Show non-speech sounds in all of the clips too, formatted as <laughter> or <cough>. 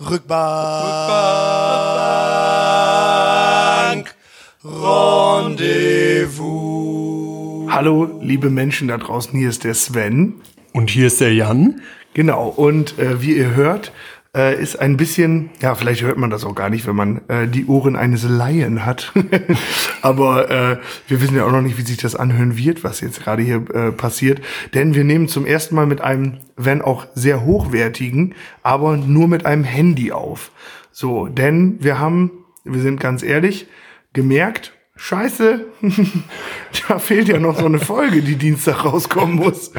Rückbank. Rendezvous. Hallo, liebe Menschen da draußen, hier ist der Sven. Und hier ist der Jan. Genau, und äh, wie ihr hört, äh, ist ein bisschen, ja, vielleicht hört man das auch gar nicht, wenn man äh, die Ohren eines Laien hat. <laughs> Aber äh, wir wissen ja auch noch nicht, wie sich das anhören wird, was jetzt gerade hier äh, passiert. Denn wir nehmen zum ersten Mal mit einem, wenn auch sehr hochwertigen, aber nur mit einem Handy auf. So, denn wir haben, wir sind ganz ehrlich, gemerkt, Scheiße, <laughs> da fehlt ja noch so eine Folge, die Dienstag rauskommen muss.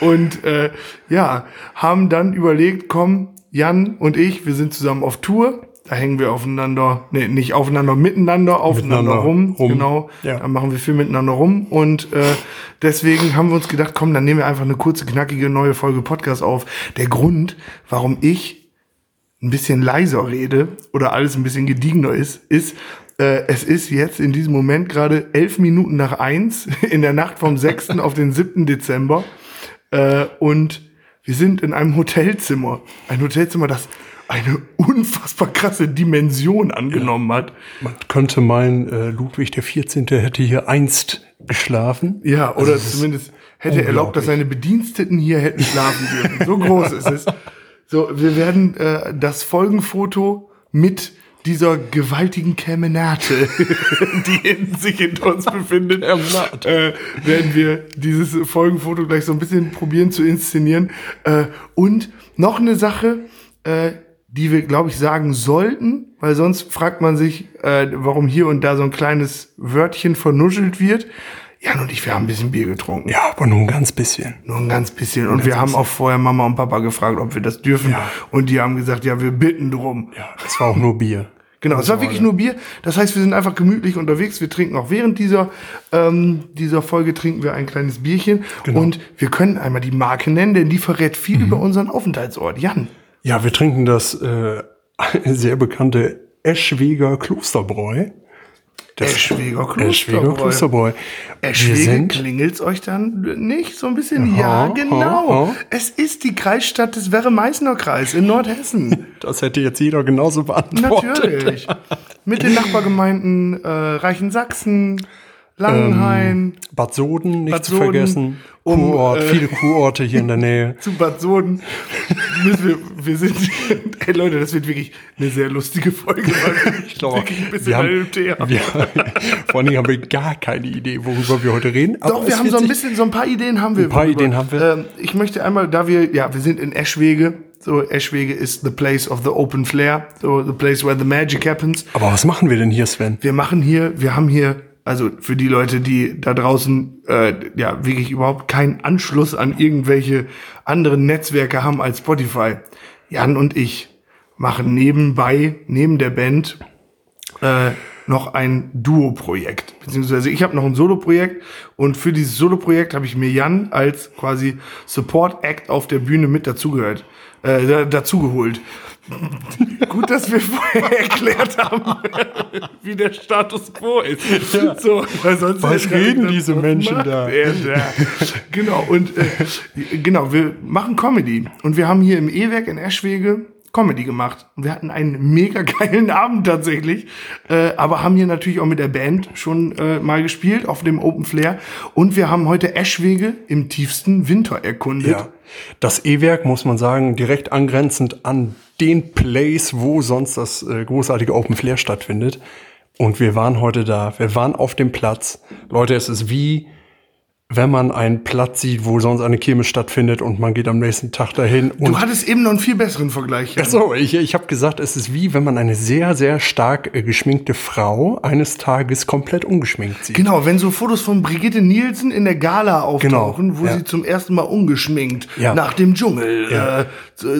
Und äh, ja, haben dann überlegt, komm, Jan und ich, wir sind zusammen auf Tour. Da hängen wir aufeinander, nee, nicht aufeinander, miteinander, aufeinander Miteinander rum. rum. Genau. Ja. Da machen wir viel miteinander rum. Und äh, deswegen haben wir uns gedacht, komm, dann nehmen wir einfach eine kurze, knackige neue Folge Podcast auf. Der Grund, warum ich ein bisschen leiser rede oder alles ein bisschen gediegener ist, ist, äh, es ist jetzt in diesem Moment gerade elf Minuten nach eins <laughs> in der Nacht vom 6. auf den 7. Dezember. Äh, und wir sind in einem Hotelzimmer. Ein Hotelzimmer, das eine <laughs> unfassbar krasse Dimension angenommen hat. Man könnte meinen, äh, Ludwig der 14. hätte hier einst geschlafen. Ja, oder Also es ist zumindest hätte erlaubt, dass seine Bediensteten hier hätten schlafen dürfen. So groß <laughs> ist es. So, wir werden äh, das Folgenfoto mit dieser gewaltigen Kemenate, <laughs> die in sich hinter uns befindet, äh, werden wir dieses Folgenfoto gleich so ein bisschen probieren zu inszenieren. Äh, und noch eine Sache, äh, die wir, glaube ich, sagen sollten, weil sonst fragt man sich, äh, warum hier und da so ein kleines Wörtchen vernuschelt wird. Jan und ich, wir haben ein bisschen Bier getrunken. Ja, aber nur ein ganz bisschen. Nur ein ganz bisschen. Und wir haben auch vorher Mama und Papa gefragt, ob wir das dürfen. Ja. Und die haben gesagt, ja, wir bitten drum. Ja, es war auch nur Bier. Genau, es war wirklich nur Bier. Das heißt, wir sind einfach gemütlich unterwegs. Wir trinken auch während dieser, ähm, dieser Folge trinken wir ein kleines Bierchen. Genau. Und wir können einmal die Marke nennen, denn die verrät viel über unseren Aufenthaltsort. Jan. Ja, wir trinken das äh, <laughs> sehr bekannte Eschweger Klosterbräu. Eschweger Eschweger Klosterbräu. Sind klingelt's euch dann nicht so ein bisschen? ja, Aha, genau. aha. Es ist die Kreisstadt des Werre-Meißner Kreis in Nordhessen. <laughs> Das hätte jetzt jeder genauso beantwortet. Natürlich. Mit den Nachbargemeinden äh, Reichensachsen, Langenhain, Bad Soden, nicht Bad zu Soden, vergessen. um, Kurort, äh, viele Kurorte hier in der Nähe. <laughs> zu Bad Soden. müssen wir, wir sind, <laughs> ey Leute, das wird wirklich eine sehr lustige Folge. Weil <laughs> ich glaube, wirklich ein bisschen wir haben-. Wir, vor allen Dingen haben wir gar keine Idee, worüber wir heute reden. Doch, wir haben so ein bisschen, so ein paar Ideen haben wir. Ein paar worüber. Ideen haben wir. Ähm, ich möchte einmal, da wir, ja, wir sind in Eschwege. So, Eschwege ist the place of the open flare. So, the place where the magic happens. Aber was machen wir denn hier, Sven? wir machen hier, wir haben hier, also für die Leute, die da draußen äh, ja wirklich überhaupt keinen Anschluss an irgendwelche anderen Netzwerke haben als Spotify. Jan und ich machen nebenbei, neben der Band, äh, noch ein Duo-Projekt. Beziehungsweise ich habe noch ein Solo-Projekt und für dieses Solo-Projekt habe ich mir Jan als quasi Support-Act auf der Bühne mit dazugehört, äh, da, dazugeholt. <laughs> Gut, dass wir vorher erklärt haben, <laughs> wie der Status quo ist. So, weil sonst Was reden diese Menschen macht da? <laughs> er da? Genau, und äh, genau, wir machen Comedy. Und wir haben hier im E-Werk in Eschwege Comedy gemacht. Und wir hatten einen mega geilen Abend tatsächlich. Äh, aber haben hier natürlich auch mit der Band schon äh, mal gespielt auf dem Open Flair. Und wir haben heute Eschwege im tiefsten Winter erkundet. Ja. Das E-Werk, muss man sagen, direkt angrenzend an den Place, wo sonst das äh, großartige Open Flair stattfindet. Und wir waren heute da. Wir waren auf dem Platz. Leute, es ist wie, wenn man einen Platz sieht, wo sonst eine Kirmes stattfindet und man geht am nächsten Tag dahin. Und Du hattest eben noch einen viel besseren Vergleich. Jan. Ach so, ich, ich habe gesagt, es ist wie, wenn man eine sehr, sehr stark äh, geschminkte Frau eines Tages komplett ungeschminkt sieht. Genau, wenn so Fotos von Brigitte Nielsen in der Gala auftauchen, Genau, wo ja. sie zum ersten Mal ungeschminkt Ja. nach dem Dschungel Ja. äh,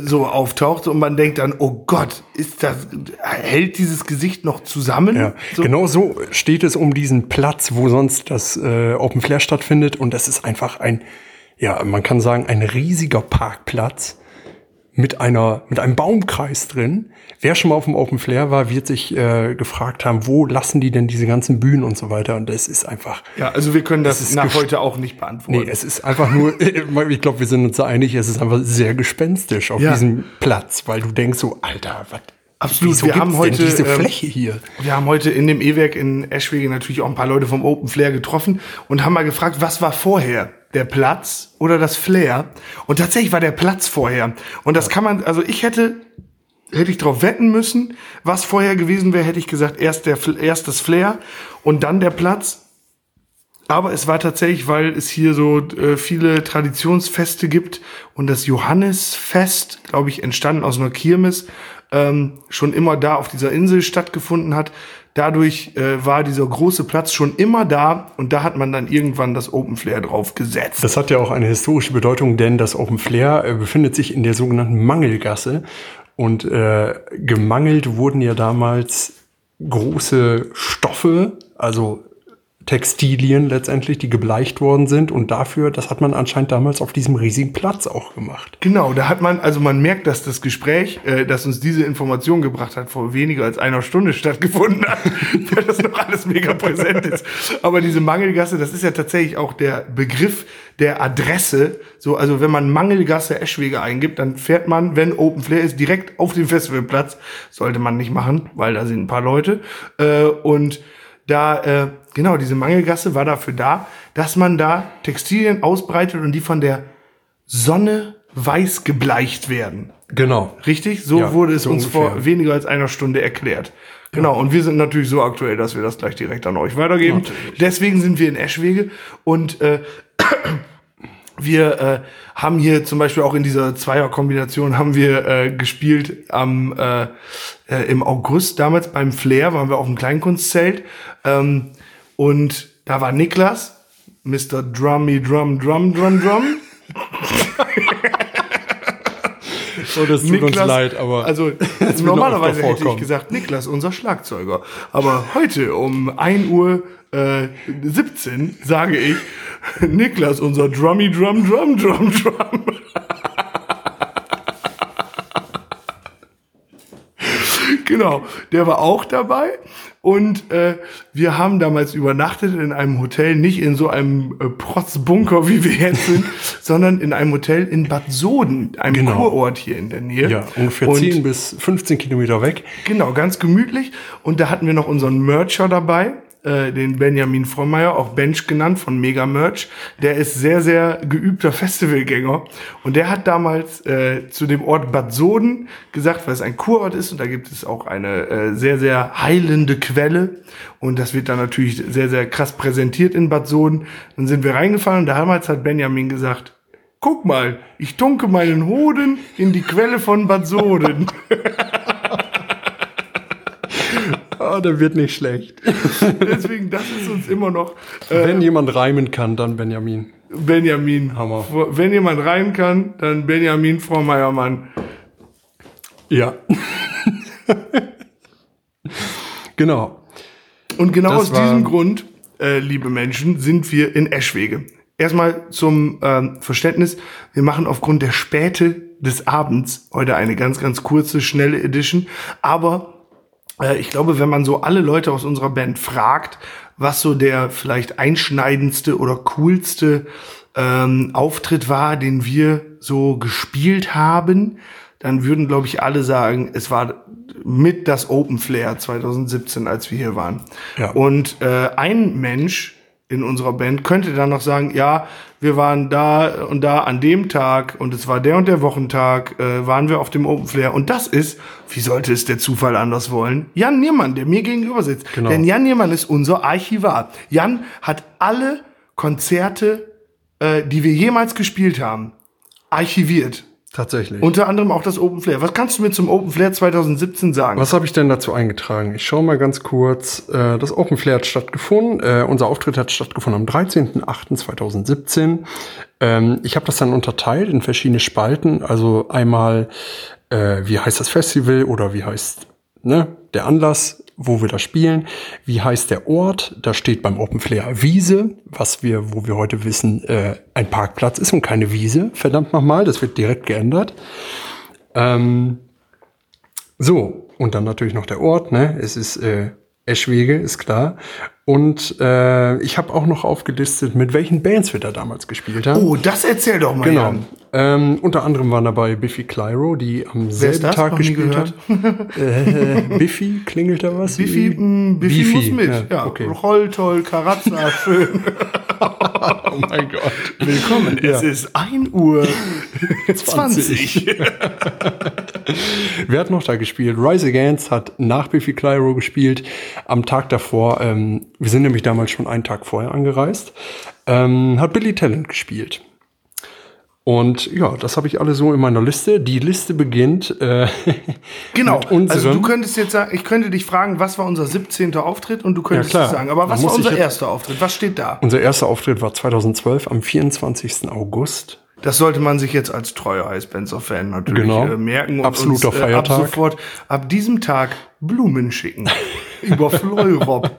so, auftaucht und man denkt dann, oh Gott, ist das hält dieses Gesicht noch zusammen? So, genau so steht es um diesen Platz, wo sonst das äh, Open Flair stattfindet. Und das ist einfach ein, ja, man kann sagen, ein riesiger Parkplatz mit einer mit einem Baumkreis drin. Wer schon mal auf dem Open Flair war, wird sich äh, gefragt haben, wo lassen die denn diese ganzen Bühnen und so weiter. Und das ist einfach. Ja, also wir können das, nach heute auch nicht beantworten. Nee, es ist einfach nur, <laughs> ich glaube, wir sind uns da einig, es ist einfach sehr gespenstisch auf Ja. diesem Platz, weil du denkst so, Alter, was? Absolut, Wieso wir haben heute, denn diese ähm, Fläche hier. Wir haben heute in dem E-Werk in Eschwege natürlich auch ein paar Leute vom Open Flair getroffen und haben mal gefragt, was war vorher? Der Platz oder das Flair? Und tatsächlich war der Platz vorher. Und das kann man, also ich hätte, hätte ich drauf wetten müssen, was vorher gewesen wäre, hätte ich gesagt, erst der, erst das Flair und dann der Platz. Aber es war tatsächlich, weil es hier so äh, viele Traditionsfeste gibt und das Johannesfest, glaube ich, entstanden aus einer Kirmes, ähm, schon immer da auf dieser Insel stattgefunden hat. Dadurch äh, war dieser große Platz schon immer da und da hat man dann irgendwann das Open Flair drauf gesetzt. Das hat ja auch eine historische Bedeutung, denn das Open Flair äh, befindet sich in der sogenannten Mangelgasse. Und äh, gemangelt wurden ja damals große Stoffe, also Textilien letztendlich, die gebleicht worden sind. Und dafür, das hat man anscheinend damals auf diesem riesigen Platz auch gemacht. Genau, da hat man, also man merkt, dass das Gespräch, äh, das uns diese Information gebracht hat, vor weniger als einer Stunde stattgefunden hat, <laughs> weil das noch alles mega präsent ist. Aber diese Mangelgasse, das ist ja tatsächlich auch der Begriff der Adresse. So, also wenn man Mangelgasse Eschwege eingibt, dann fährt man, wenn Open Flair ist, direkt auf den Festivalplatz. Sollte man nicht machen, weil da sind ein paar Leute. Äh, und da, äh, genau, diese Mangelgasse war dafür da, dass man da Textilien ausbreitet und die von der Sonne weiß gebleicht werden. Genau. Richtig? So Ja, wurde es so uns ungefähr. vor weniger als einer Stunde erklärt. Genau, und wir sind natürlich so aktuell, dass wir das gleich direkt an euch weitergeben. Natürlich. Deswegen sind wir in Eschwege und äh, <clears throat> wir äh, haben hier zum Beispiel auch in dieser Zweierkombination haben wir äh, gespielt am äh, äh, im August damals beim Flair waren wir auf dem Kleinkunstzelt ähm, und da war Niklas, Mr. Drummy Drum Drum Drum Drum. So, <laughs> das tut uns leid, aber also <laughs> normalerweise hätte ich gesagt Niklas, unser Schlagzeuger. Aber heute um 1 Uhr äh, 17 sage ich <laughs> Niklas, unser Drummy Drum Drum Drum Drum. Genau, der war auch dabei und äh, wir haben damals übernachtet in einem Hotel, nicht in so einem äh, Protzbunker, wie wir jetzt sind, <laughs> sondern in einem Hotel in Bad Soden, einem Genau. Kurort hier in der Nähe. ja, ungefähr und 10 bis 15 Kilometer weg. Genau, ganz gemütlich. Und da hatten wir noch unseren Mercher dabei, äh, den Benjamin Frommeier, auch Bench genannt von Mega Merch. Der ist sehr, sehr geübter <laughs> Festivalgänger. Und der hat damals äh, zu dem Ort Bad Soden gesagt, weil es ein Kurort ist und da gibt es auch eine äh, sehr, sehr heilende Quelle. Und das wird dann natürlich sehr, sehr krass präsentiert in Bad Soden. Dann sind wir reingefahren und damals hat Benjamin gesagt, Guck mal, ich tunke meinen Hoden in die Quelle von Bad Soden. <laughs> <laughs> Der wird nicht schlecht. <laughs> Deswegen, das ist uns immer noch äh, Wenn jemand reimen kann, dann Benjamin. Benjamin. Hammer. Wenn jemand rein kann, dann Benjamin Frau Meiermann. Ja. genau. Und genau Das aus diesem Grund, äh, liebe Menschen, sind wir in Eschwege. Erstmal zum ähm, Verständnis, wir machen aufgrund der Späte des Abends heute eine ganz, ganz kurze, schnelle Edition. Aber äh, ich glaube, wenn man so alle Leute aus unserer Band fragt, was so der vielleicht einschneidendste oder coolste ähm, Auftritt war, den wir so gespielt haben, dann würden, glaube ich, alle sagen, es war mit das Open Flair 2017, als wir hier waren. Ja. Und äh, ein Mensch in unserer Band könnte dann noch sagen, ja, wir waren da und da an dem Tag und es war der und der Wochentag, äh, waren wir auf dem Open Flair. Und das ist, wie sollte es der Zufall anders wollen? Jan Niermann, der mir gegenüber sitzt. Genau. Denn Jan Niermann ist unser Archivar. Jan hat alle Konzerte, äh, die wir jemals gespielt haben, archiviert. Tatsächlich. Unter anderem auch das Open Flair. Was kannst du mir zum Open Flair 2017 sagen? Was habe ich denn dazu eingetragen? Ich schaue mal ganz kurz. Äh, das Open Flair hat stattgefunden. Äh, unser Auftritt hat stattgefunden am 13.08.2017. Ähm, ich habe das dann unterteilt in verschiedene Spalten. Also einmal, äh, wie heißt das Festival oder wie heißt ne, der Anlass, wo wir da spielen. Wie heißt der Ort? Da steht beim Open Flair Wiese, was wir, wo wir heute wissen, äh, ein Parkplatz ist und keine Wiese. Verdammt nochmal, das wird direkt geändert. Ähm, so, und dann natürlich noch der Ort, ne? Es ist äh, Eschwege, ist klar. Und äh, ich habe auch noch aufgelistet, mit welchen Bands wir da damals gespielt haben. Oh, das erzähl doch mal, Genau. Ähm, unter anderem waren dabei Biffy Clyro, die am selben? Tag gespielt hat. Äh, <laughs> Biffy, klingelt da was? Biffy, mh, Biffy, Biffy, muss mit. ja, Ja, okay. Roll, toll, Karazza, <laughs> schön. Oh mein Gott. Willkommen. Es ist 1 Uhr 20. 20. <laughs> Wer hat noch da gespielt? Rise Against hat nach Biffy Clyro gespielt. Am Tag davor, ähm, wir sind nämlich damals schon einen Tag vorher angereist, ähm, hat Billy Talent gespielt. Und ja, das habe ich alle so in meiner Liste. Die Liste beginnt äh, <laughs> Genau. Also du könntest jetzt sagen, ich könnte dich fragen, was war unser 17. Auftritt und du könntest Ja, sagen. Aber was war unser erster Auftritt? Was steht da? unser erster Auftritt war 2012 am 24. August. Das sollte man sich jetzt als treuer Eisbenzer-Fan natürlich Genau. äh, merken. Und Absoluter uns, äh, Feiertag. Ab sofort, ab diesem Tag Blumen schicken. <laughs> Über Fleurop.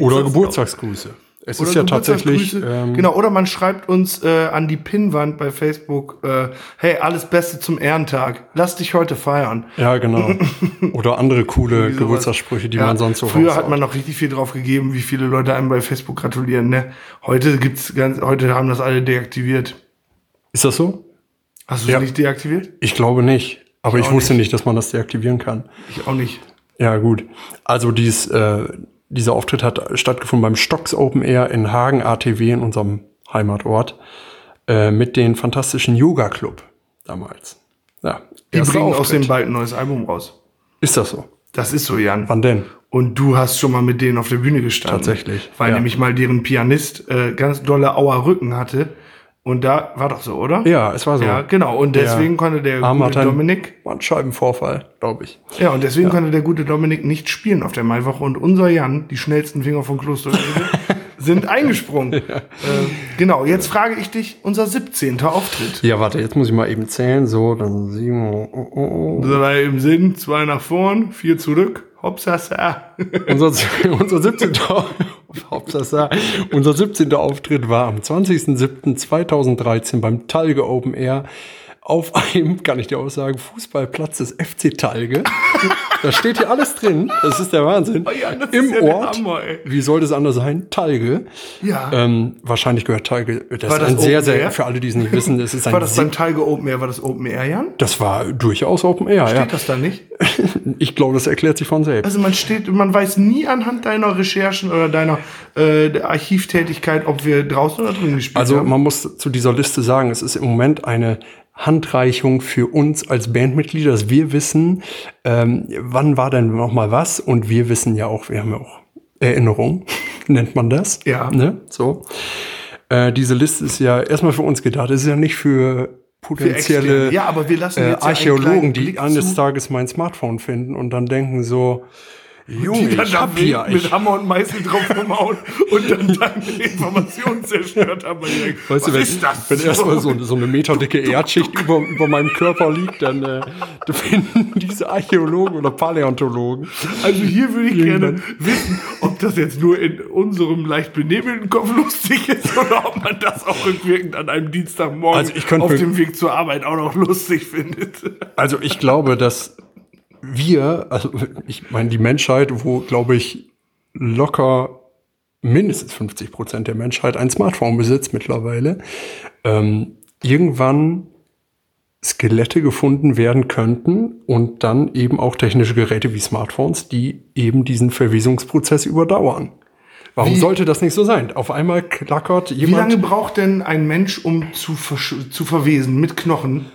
Oder? Geburtstagsgrüße. Es Oder ist ja tatsächlich. Ähm, genau, oder man schreibt uns äh, an die Pinnwand bei Facebook, äh, hey, alles Beste zum Ehrentag. Lass dich heute feiern. Ja, genau. <laughs> Oder andere coole. Geburtstagssprüche, die Ja, man sonst so Früher raushaut. hat man noch richtig viel drauf gegeben, wie viele Leute einem bei Facebook gratulieren. Ne? Heute gibt's ganz, heute haben das alle deaktiviert. Ist das so? Hast du es Ja. nicht deaktiviert? Ich glaube nicht. Aber ich auch wusste nicht. dass man das deaktivieren kann. Ich auch nicht. Ja, gut. Also dies, äh, dieser Auftritt hat stattgefunden beim Stocks Open Air in Hagen ATW in unserem Heimatort äh, mit den fantastischen Yoga Club damals. Ja, Die bringen aus Auftritt. dem bald ein neues Album raus. Ist das so? Das ist so, Jan. Wann denn? Und du hast schon mal mit denen auf der Bühne gestanden. Tatsächlich, Weil ja. nämlich mal deren Pianist äh, ganz dolle Auer Rücken hatte. Und da war doch so, oder? Ja, es war so. Ja, genau. Und deswegen Ja. konnte der Arm gute hat einen Dominik, Bandscheibenvorfall, glaube ich. ja, und deswegen konnte der gute Dominik nicht spielen auf der Maiwoche. Und unser Jan, die schnellsten Finger von Kloster, <laughs> sind eingesprungen. Äh, genau, jetzt frage ich dich, unser 17. Auftritt. Ja, warte, jetzt muss ich mal eben zählen. So, dann sieben. Oh, oh, oh. Drei im Sinn, zwei nach vorn, vier zurück. Hopsasa. Unser, <laughs> unser 17. <laughs> Hauptsache, unser 17. Auftritt war am 20.07.2013 beim Talge Open Air auf einem, kann ich dir auch sagen, Fußballplatz des FC Talge. da steht hier alles drin. Das ist der Wahnsinn. Oh ja, das Im ist ja Ort. Hammer, ey. wie sollte es anders sein? Talge. Ja. Ähm, wahrscheinlich gehört Talge. Das War ist das ein sehr, Open sehr, für alle, die es nicht wissen, das ist ein War das beim Tiger Open Air? War das Open Air, Jan? das war durchaus Open Air, Steht ja. das da nicht? <laughs> Ich glaube, das erklärt sich von selbst. Also man steht, man weiß nie anhand deiner Recherchen oder deiner äh, Archivtätigkeit, ob wir draußen oder drin gespielt Also haben. man muss zu dieser Liste sagen, es ist im Moment eine Handreichung für uns als Bandmitglieder, dass wir wissen, ähm, wann war denn noch mal was und wir wissen ja auch, wir haben ja auch Erinnerung, <laughs> nennt man das. Ja. Ne? So. Äh, diese Liste ist ja erstmal für uns gedacht, es ist ja nicht für potenzielle. Ja, aber wir lassen äh, jetzt ja einen Archäologen, die eines. Tages mein Smartphone finden und dann denken so, Junge, die dann ich hab hier, mit ich, Hammer und Meißel drauf rumhauen und dann <laughs> deine Informationen zerstört haben. Weißt was du, wenn, ist das? wenn erstmal so, so eine meterdicke <laughs> Erdschicht über, über meinem Körper liegt, dann äh, <laughs> finden diese Archäologen oder Paläontologen. Also hier würde ich gerne wissen, ob das jetzt nur in unserem leicht benebelten Kopf lustig ist oder ob man das auch rückwirkend an einem Dienstagmorgen Also auf dem Weg zur Arbeit auch noch lustig findet. Also ich glaube, dass wir, also ich meine, die Menschheit, wo, glaube ich, locker mindestens 50 Prozent der Menschheit ein Smartphone besitzt mittlerweile, ähm, irgendwann Skelette gefunden werden könnten und dann eben auch technische Geräte wie Smartphones, die eben diesen Verwesungsprozess überdauern. Warum Wie- sollte das nicht so sein? Auf einmal klackert Wie jemand. lange braucht denn ein Mensch, um zu, zu verwesen mit Knochen?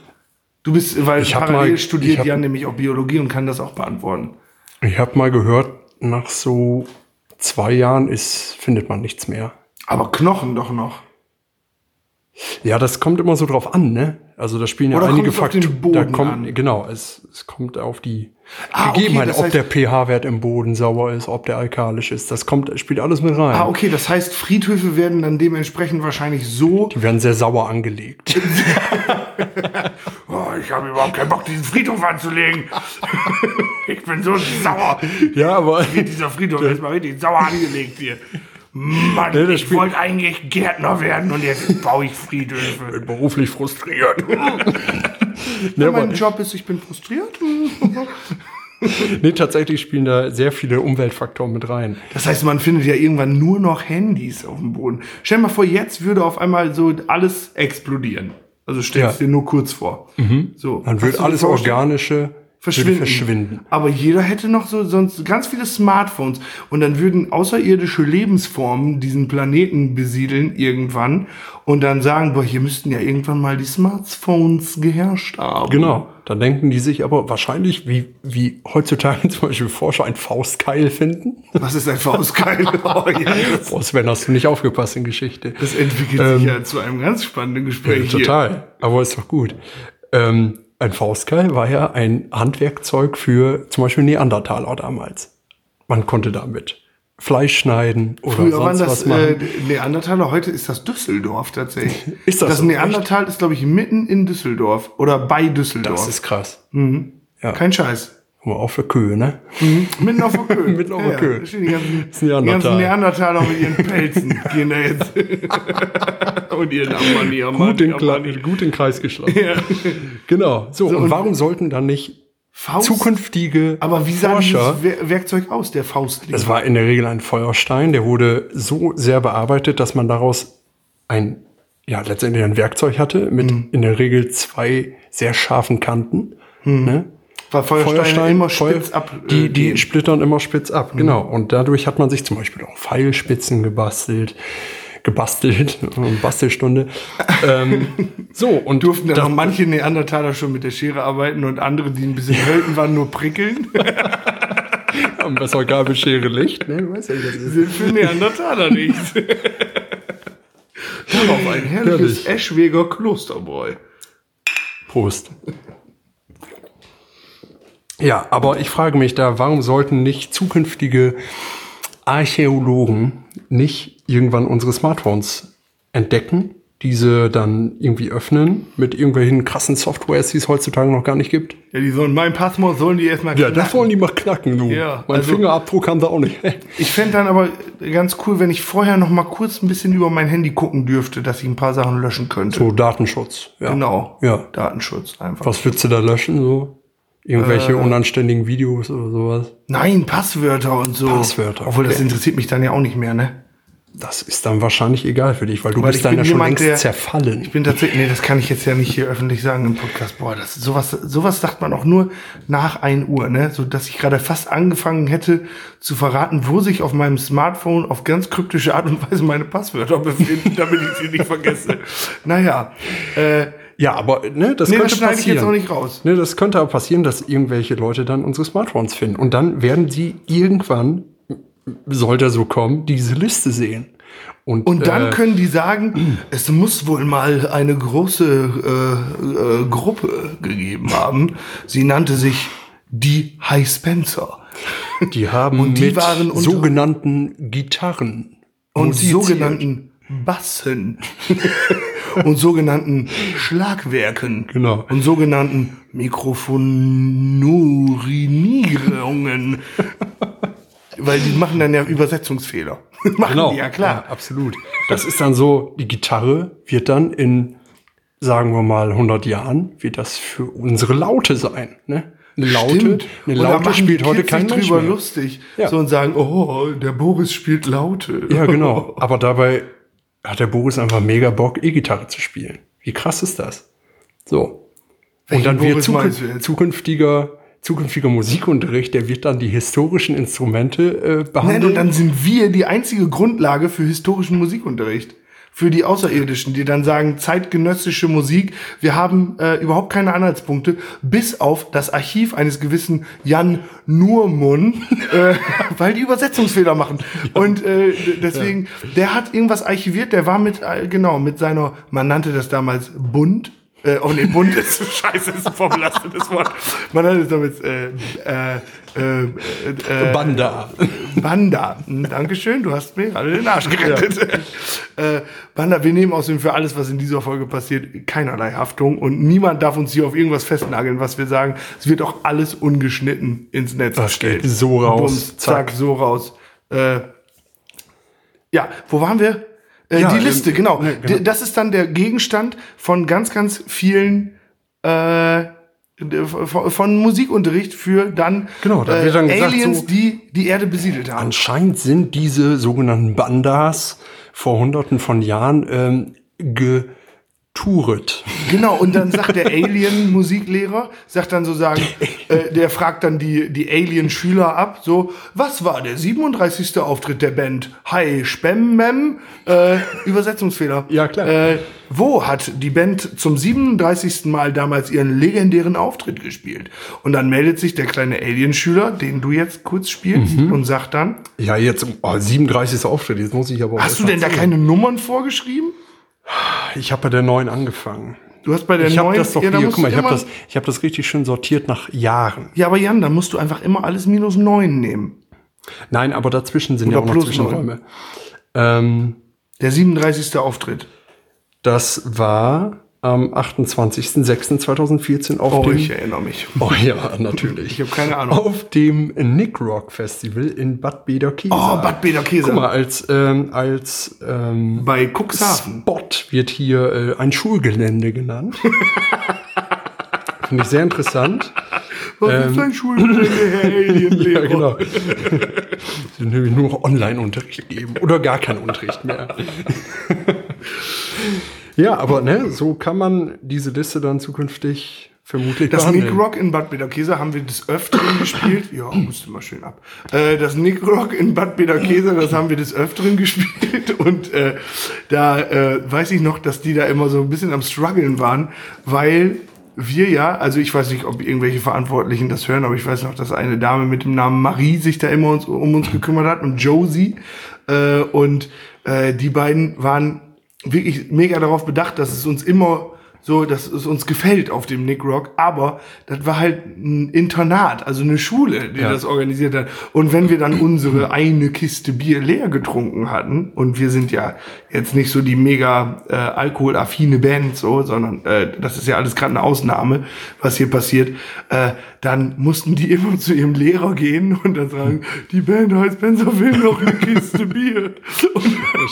Du bist, weil Ich parallel mal- studiert hab- Jan nämlich auch Biologie und kann das auch beantworten. Ich habe mal gehört, nach so zwei Jahren ist, findet man nichts mehr. Aber Knochen doch noch. Ja, das kommt immer so drauf an, ne? Also da spielen ja Oder einige Faktoren. Da kommt, an? Genau, es, es kommt auf die Ah, okay, Gegebenheiten, das ob heißt- der pH-Wert im Boden sauer ist, ob der alkalisch ist. Das kommt, spielt alles mit rein. Ah, okay, das heißt, Friedhöfe werden dann dementsprechend wahrscheinlich so. Die werden sehr sauer angelegt. <laughs> Oh, ich habe überhaupt keinen Bock, diesen Friedhof anzulegen. ich bin so sauer. ja, aber Dieser Friedhof <laughs> ist mal richtig sauer angelegt hier. Mann, Nee, ich wollte eigentlich Gärtner werden und jetzt baue ich Friedhöfe. beruflich frustriert. <laughs> <laughs> Nee, Ja, mein Job ist, ich bin frustriert. <laughs> Nee, tatsächlich spielen da sehr viele Umweltfaktoren mit rein. Das heißt, man findet ja irgendwann nur noch Handys auf dem Boden. Stell dir mal vor, jetzt würde auf einmal so alles explodieren. Also stell es Ja. dir nur kurz vor. So, Dann wird alles? Organische verschwinden. Verschwinden. Aber jeder hätte noch so sonst ganz viele Smartphones und dann würden außerirdische Lebensformen diesen Planeten besiedeln irgendwann und dann sagen, boah, hier müssten ja irgendwann mal die Smartphones geherrscht haben. Genau. Da denken die sich aber wahrscheinlich, wie, wie heutzutage <laughs> zum Beispiel Forscher ein Faustkeil finden. Was ist ein Faustkeil? <laughs> oh, ja, das, Boah, Sven, hast du nicht aufgepasst in Geschichte. das entwickelt sich ja zu einem ganz spannenden Gespräch hier. Ähm, Total. Aber ist doch gut. Ähm, ein Faustkeil war ja ein Handwerkzeug für zum Beispiel Neandertaler damals. Man konnte damit Fleisch schneiden oder Früher waren sonst das was äh, machen. Neandertaler, heute ist das Düsseldorf tatsächlich. <laughs> Ist das das so? Neandertal ist, glaube ich, mitten in Düsseldorf oder bei Düsseldorf. das ist krass. Ja. Kein Scheiß. Mal, auch für Kühe, ne? Mitten auf der Köhe. Mitten auf der Köhe. da stehen die ganzen, Das die Neandertal. ganzen Neandertaler mit ihren Pelzen. <laughs> gehen da jetzt. <laughs> und ihren Amani, Gut Amani, den, Amani. Kle- gut den Kreis geschlossen. Ja. Genau. So, und, und- warum sollten dann nicht Faust? zukünftige Aber wie sah Forscher dieses Wer- Werkzeug aus, der Faustling? Es war in der Regel ein Feuerstein, der wurde so sehr bearbeitet, dass man daraus ein, ja, letztendlich ein Werkzeug hatte mit Mhm. in der Regel zwei sehr scharfen Kanten. Ne? War Feuersteine immer Feuer- spitz ab. Die, äh, die gehen. splittern immer spitz ab, genau. Und dadurch hat man sich zum Beispiel auch Pfeilspitzen gebastelt, gebastelt, <laughs> Bastelstunde. ähm, <laughs> so, und Durften dann auch manche Neandertaler schon mit der Schere arbeiten und andere, die ein bisschen hölten waren, nur prickeln. <laughs> am besser Gabelschere Licht, ne? Du weißt ja, das ist. sind für Neandertaler nichts. Darauf ein herrliches Herrlich. Eschweger Klosterbräu. Prost. Ja, aber ich frage mich da, warum sollten nicht zukünftige Archäologen nicht irgendwann unsere Smartphones entdecken, diese dann irgendwie öffnen mit irgendwelchen krassen Softwares, die es heutzutage noch gar nicht gibt? Ja, die sollen mein Passmod sollen die erstmal Ja, das wollen die mal knacken, du. Ja, mein also- Fingerabdruck haben da auch nicht. Ich fände dann aber ganz cool, wenn ich vorher noch mal kurz ein bisschen über mein Handy gucken dürfte, dass ich ein paar Sachen löschen könnte. So Datenschutz. Ja. Genau. Ja. Datenschutz einfach. Was würdest du da löschen? So? Irgendwelche Äh. unanständigen Videos oder sowas? Nein, Passwörter und so. Passwörter, Obwohl, das okay. interessiert mich dann ja auch nicht mehr, ne? Das ist dann wahrscheinlich egal für dich, weil du Weil bist dann ja schon längst der- zerfallen. Ich bin tatsächlich, nee, das kann ich jetzt ja nicht hier öffentlich sagen im Podcast. Boah, das, sowas, sowas sagt man auch nur nach 1 Uhr, ne? So, dass ich gerade fast angefangen hätte zu verraten, wo sich auf meinem Smartphone auf ganz kryptische Art und Weise meine Passwörter befinden, <laughs> damit ich sie nicht vergesse. Naja, äh, Ja, aber ne, das nee, könnte das passieren. jetzt auch nicht raus. Ne, das könnte aber passieren, dass irgendwelche Leute dann unsere Smartphones finden. Und dann werden sie irgendwann, sollte so kommen, diese Liste sehen. Und, Und dann äh, können die sagen, es muss wohl mal eine große äh, äh, Gruppe gegeben haben. Sie nannte sich die High Spencer. die haben und die mit sogenannten Gitarren und musiziert. sogenannten Bassen <laughs> und sogenannten Schlagwerken Genau. und sogenannten Mikrofonurinierungen. <laughs> Weil die machen dann ja Übersetzungsfehler. <laughs> machen Genau, die, ja klar. Ja, absolut. Das ist dann so, die Gitarre wird dann in, sagen wir mal, 100 Jahren, wird das für unsere Laute sein. Ne? Eine Laute, Stimmt. eine Laute machen spielt heute kein Mensch drüber mehr. lustig. Ja. So und sagen, oh, der Boris spielt Laute. Ja, genau. Aber dabei hat der Boris einfach mega Bock, E-Gitarre zu spielen. Wie krass ist das? So. Und dann wird zukün zukünftiger, zukünftiger Musikunterricht, der wird dann die historischen Instrumente äh, Nein, behandeln. und dann sind wir die einzige Grundlage für historischen Musikunterricht. Für die Außerirdischen, die dann sagen, zeitgenössische Musik, wir haben äh, überhaupt keine Anhaltspunkte, bis auf das Archiv eines gewissen Jan Nurmun, äh, <laughs> weil die Übersetzungsfehler machen. Und äh, deswegen, der hat irgendwas archiviert, der war mit, äh, genau, mit seiner, man nannte das damals Bund, äh, oh nee, Bund <laughs> ist scheiße, ist ein vorbelastetes Wort. Man nannte es damals äh, äh, äh, äh, Banda. Banda. Hm, Dankeschön, du hast mir gerade den Arsch gerettet. <laughs> Äh, Banda, wir nehmen außerdem für alles, was in dieser Folge passiert, keinerlei Haftung und niemand darf uns hier auf irgendwas festnageln, was wir sagen. Es wird auch alles ungeschnitten ins Netz Das geht so raus. Bums, zack, Zack. so raus. Äh, ja, wo waren wir? Äh, Ja, die Liste, genau. ne, genau. Das ist dann der Gegenstand von ganz, ganz vielen äh, von, Musikunterricht für dann, Genau, da äh, dann gesagt, Aliens, so- die die Erde besiedelt haben. Anscheinend sind diese sogenannten Bandas vor hunderten von Jahren ähm, getouret. Genau, und dann sagt der Alien-Musiklehrer, <laughs> sagt dann so sagen, äh, der fragt dann die, die Alien-Schüler ab, so, was war der 37. Auftritt der Band? Hi, Spemmem, äh, Übersetzungsfehler. Ja, klar. Äh, wo hat die Band zum 37. Mal damals ihren legendären Auftritt gespielt? Und dann meldet sich der kleine Alien-Schüler, den du jetzt kurz spielst, Mhm. und sagt dann, Ja, jetzt oh, 37. Auftritt, jetzt muss ich aber auch hast du denn da keine Nummern vorgeschrieben? Ich habe bei der neuen angefangen. Du hast bei der Ich neuen, das doch ja, hier, guck mal, ich habe das, ich hab das richtig schön sortiert nach Jahren. Ja, aber Jan, dann musst du einfach immer alles minus neun nehmen. Nein, aber dazwischen sind Oder ja auch noch Zwischenräume. Ähm, Der 37. Auftritt. das war am 28.06.2014 auf Oh, dem... ich erinnere mich. <laughs> Oh ja, natürlich. Ich habe keine Ahnung. Auf dem Nick Rock Festival in Bad Bederkesa. Oh, Bad Bederkesa. Guck mal, als, ähm, als ähm, Bei Cuxhaven. Spot wird hier äh, ein Schulgelände genannt. <laughs> Finde ich sehr interessant. Was ist ein Schulgelände, Herr? <laughs> Ja, genau. Nämlich nur noch Online-Unterricht geben. Oder gar keinen Unterricht mehr. Ja, aber ne, so kann man diese Liste dann zukünftig vermutlich Das behandeln. Nick Rock in Bad Bederkesa haben wir des Öfteren gespielt. Ja, musste mal schön ab. Äh, das Nick Rock in Bad Bederkesa, das haben wir des Öfteren gespielt. <laughs> Und äh, da äh, weiß ich noch, dass die da immer so ein bisschen am struggeln waren, weil wir ja, also ich weiß nicht, ob irgendwelche Verantwortlichen das hören, aber ich weiß noch, dass eine Dame mit dem Namen Marie sich da immer uns, um uns gekümmert hat und Josie. Äh, und äh, die beiden waren wirklich mega darauf bedacht, dass es uns immer so, dass es uns gefällt auf dem Nick Rock, aber das war halt ein Internat, also eine Schule, die Ja. das organisiert hat. Und wenn wir dann unsere eine Kiste Bier leer getrunken hatten, und wir sind ja jetzt nicht so die mega äh, alkoholaffine Band, so, sondern äh, das ist ja alles gerade eine Ausnahme, was hier passiert, äh, dann mussten die immer zu ihrem Lehrer gehen und dann sagen, die Band heißt Spencer will noch eine Kiste Bier. Und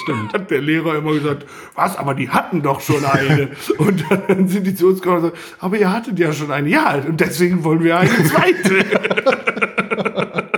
dann hat der Lehrer immer gesagt, was, aber die hatten doch schon eine. Und dann sind die zu uns gekommen und gesagt, aber ihr hattet ja schon eine. Ja, und deswegen wollen wir eine zweite. <laughs>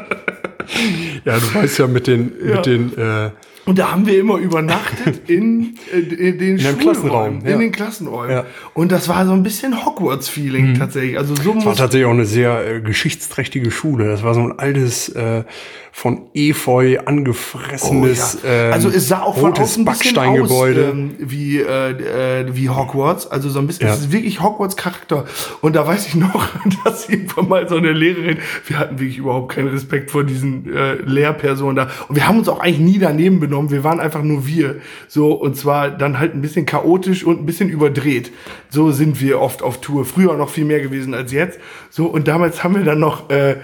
Ja, du weißt ja mit den, Ja. mit den äh, Und da haben wir immer übernachtet <laughs> in, äh, in den einem Schulräumen, Klassenraum, in ja. den Klassenräumen. Ja. Und das war so ein bisschen Hogwarts-Feeling tatsächlich. Also so war muss tatsächlich auch eine sehr äh, geschichtsträchtige Schule. Das war so ein altes, äh, von Efeu angefressenes, Oh, ja. Also es sah auch von außen ein bisschen aus Backsteingebäude. ähm, wie, äh, äh, wie Hogwarts. Also so ein bisschen, Ja. es ist wirklich Hogwarts-Charakter. Und da weiß ich noch, <laughs> dass irgendwann mal so eine Lehrerin, wir hatten wirklich überhaupt keinen Respekt vor diesen äh, Lehrpersonen da. Und wir haben uns auch eigentlich nie daneben benommen. Wir waren einfach nur wir. So, und zwar dann halt ein bisschen chaotisch und ein bisschen überdreht. So sind wir oft auf Tour. Früher noch viel mehr gewesen als jetzt. So, und damals haben wir dann noch, äh,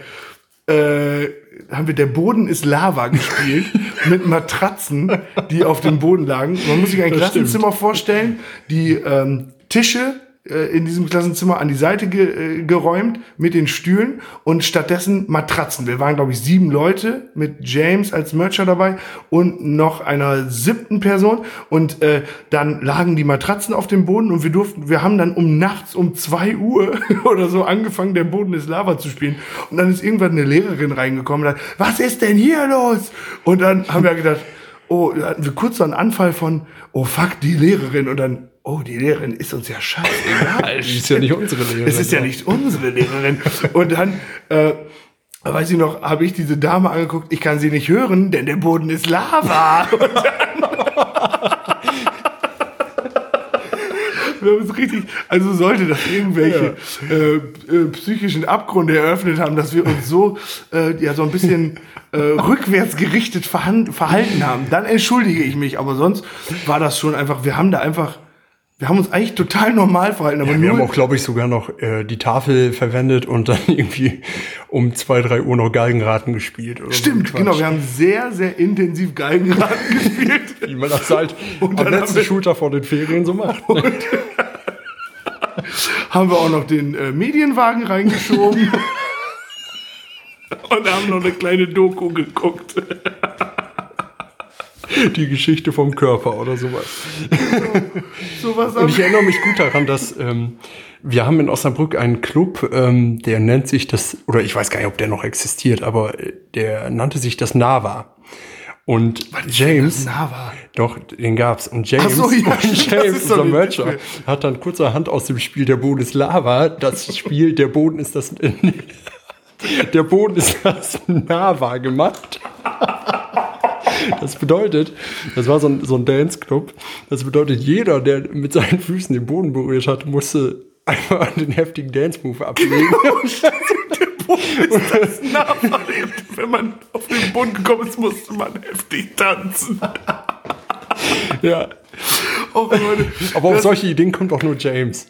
äh, haben wir Der Boden ist Lava gespielt <laughs> mit Matratzen, die auf dem Boden lagen. Man muss sich ein Klassenzimmer vorstellen, die ähm, Tische in diesem Klassenzimmer an die Seite ge äh, geräumt mit den Stühlen und stattdessen Matratzen. Wir waren, glaube ich, sieben Leute mit James als Mercher dabei und noch einer siebten Person und äh, dann lagen die Matratzen auf dem Boden und wir durften, wir haben dann um nachts um zwei Uhr <laughs> oder so angefangen, der Boden ist Lava zu spielen und dann ist irgendwann eine Lehrerin reingekommen und hat, was ist denn hier los? Und dann haben wir gedacht, oh, hatten wir kurz so einen Anfall von, oh fuck, die Lehrerin und dann, oh, die Lehrerin ist uns ja scheißegal. <laughs> Die ist ja nicht unsere Lehrerin. Es ist ja nicht unsere Lehrerin. Und dann, äh, weiß ich noch, habe ich diese Dame angeguckt, ich kann sie nicht hören, denn der Boden ist Lava. <laughs> Und dann, wir haben uns richtig, also sollte das irgendwelche äh, äh, psychischen Abgründe eröffnet haben, dass wir uns so äh, ja so ein bisschen äh, rückwärts gerichtet verhalten haben, dann entschuldige ich mich. Aber sonst war das schon einfach, wir haben da einfach, wir haben uns eigentlich total normal verhalten, aber Ja, wir haben auch, glaube ich, sogar noch äh, die Tafel verwendet und dann <laughs> irgendwie um zwei, drei Uhr noch Galgenraten gespielt. Oder so Stimmt, Quatsch. genau. Wir haben sehr, sehr intensiv Geigenraten <laughs> gespielt. Wie man das halt <laughs> Und am dann haben letzten wir- Schultag vor den Ferien so macht. ne? haben wir auch noch den äh, Medienwagen reingeschoben. Und haben noch eine kleine Doku geguckt. <laughs> Die Geschichte vom Körper oder sowas. Sowas Und ich erinnere mich gut daran, dass ähm, wir haben in Osnabrück einen Club, ähm, der nennt sich das, oder ich weiß gar nicht, ob der noch existiert, aber äh, der nannte sich das Nava. Und James, Nava. doch, den gab's. Und James, so, ja, <laughs> und James unser Mercher, Witz. hat dann kurzerhand aus dem Spiel Der Boden ist Lava das Spiel Der Boden ist das, <laughs> der Boden ist das Nava gemacht. Das bedeutet, das war so ein, so ein Dance-Club. Das bedeutet, jeder, der mit seinen Füßen den Boden berührt hat, musste einfach den heftigen Dance-Move ablegen. <laughs> <laughs> Nava. Wenn man auf den Boden gekommen ist, musste man heftig tanzen. Ja. Oh, Leute. Aber auf Das- solche Ideen kommt auch nur James.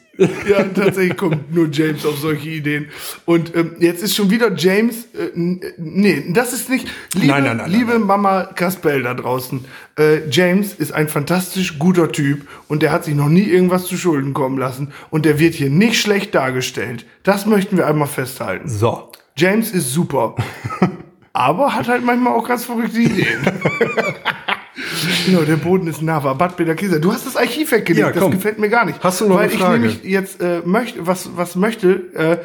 Ja, tatsächlich kommt nur James auf solche Ideen. Und ähm, jetzt ist schon wieder James. Äh, äh, nee, das ist nicht. Liebe, Nein, nein, nein, liebe nein, Mama Kaspel da draußen. Äh, James ist ein fantastisch guter Typ und der hat sich noch nie irgendwas zu Schulden kommen lassen. Und der wird hier nicht schlecht dargestellt. Das möchten wir einmal festhalten. So. James ist super. <laughs> aber hat halt manchmal auch ganz verrückte Ideen. <laughs> Genau, der Boden ist Nava, Bad Peter Kieser. Du hast das Archiv weggelegt, Ja, das gefällt mir gar nicht. Hast du noch Weil eine ich Frage? nämlich jetzt äh, möchte, was, was möchte, äh,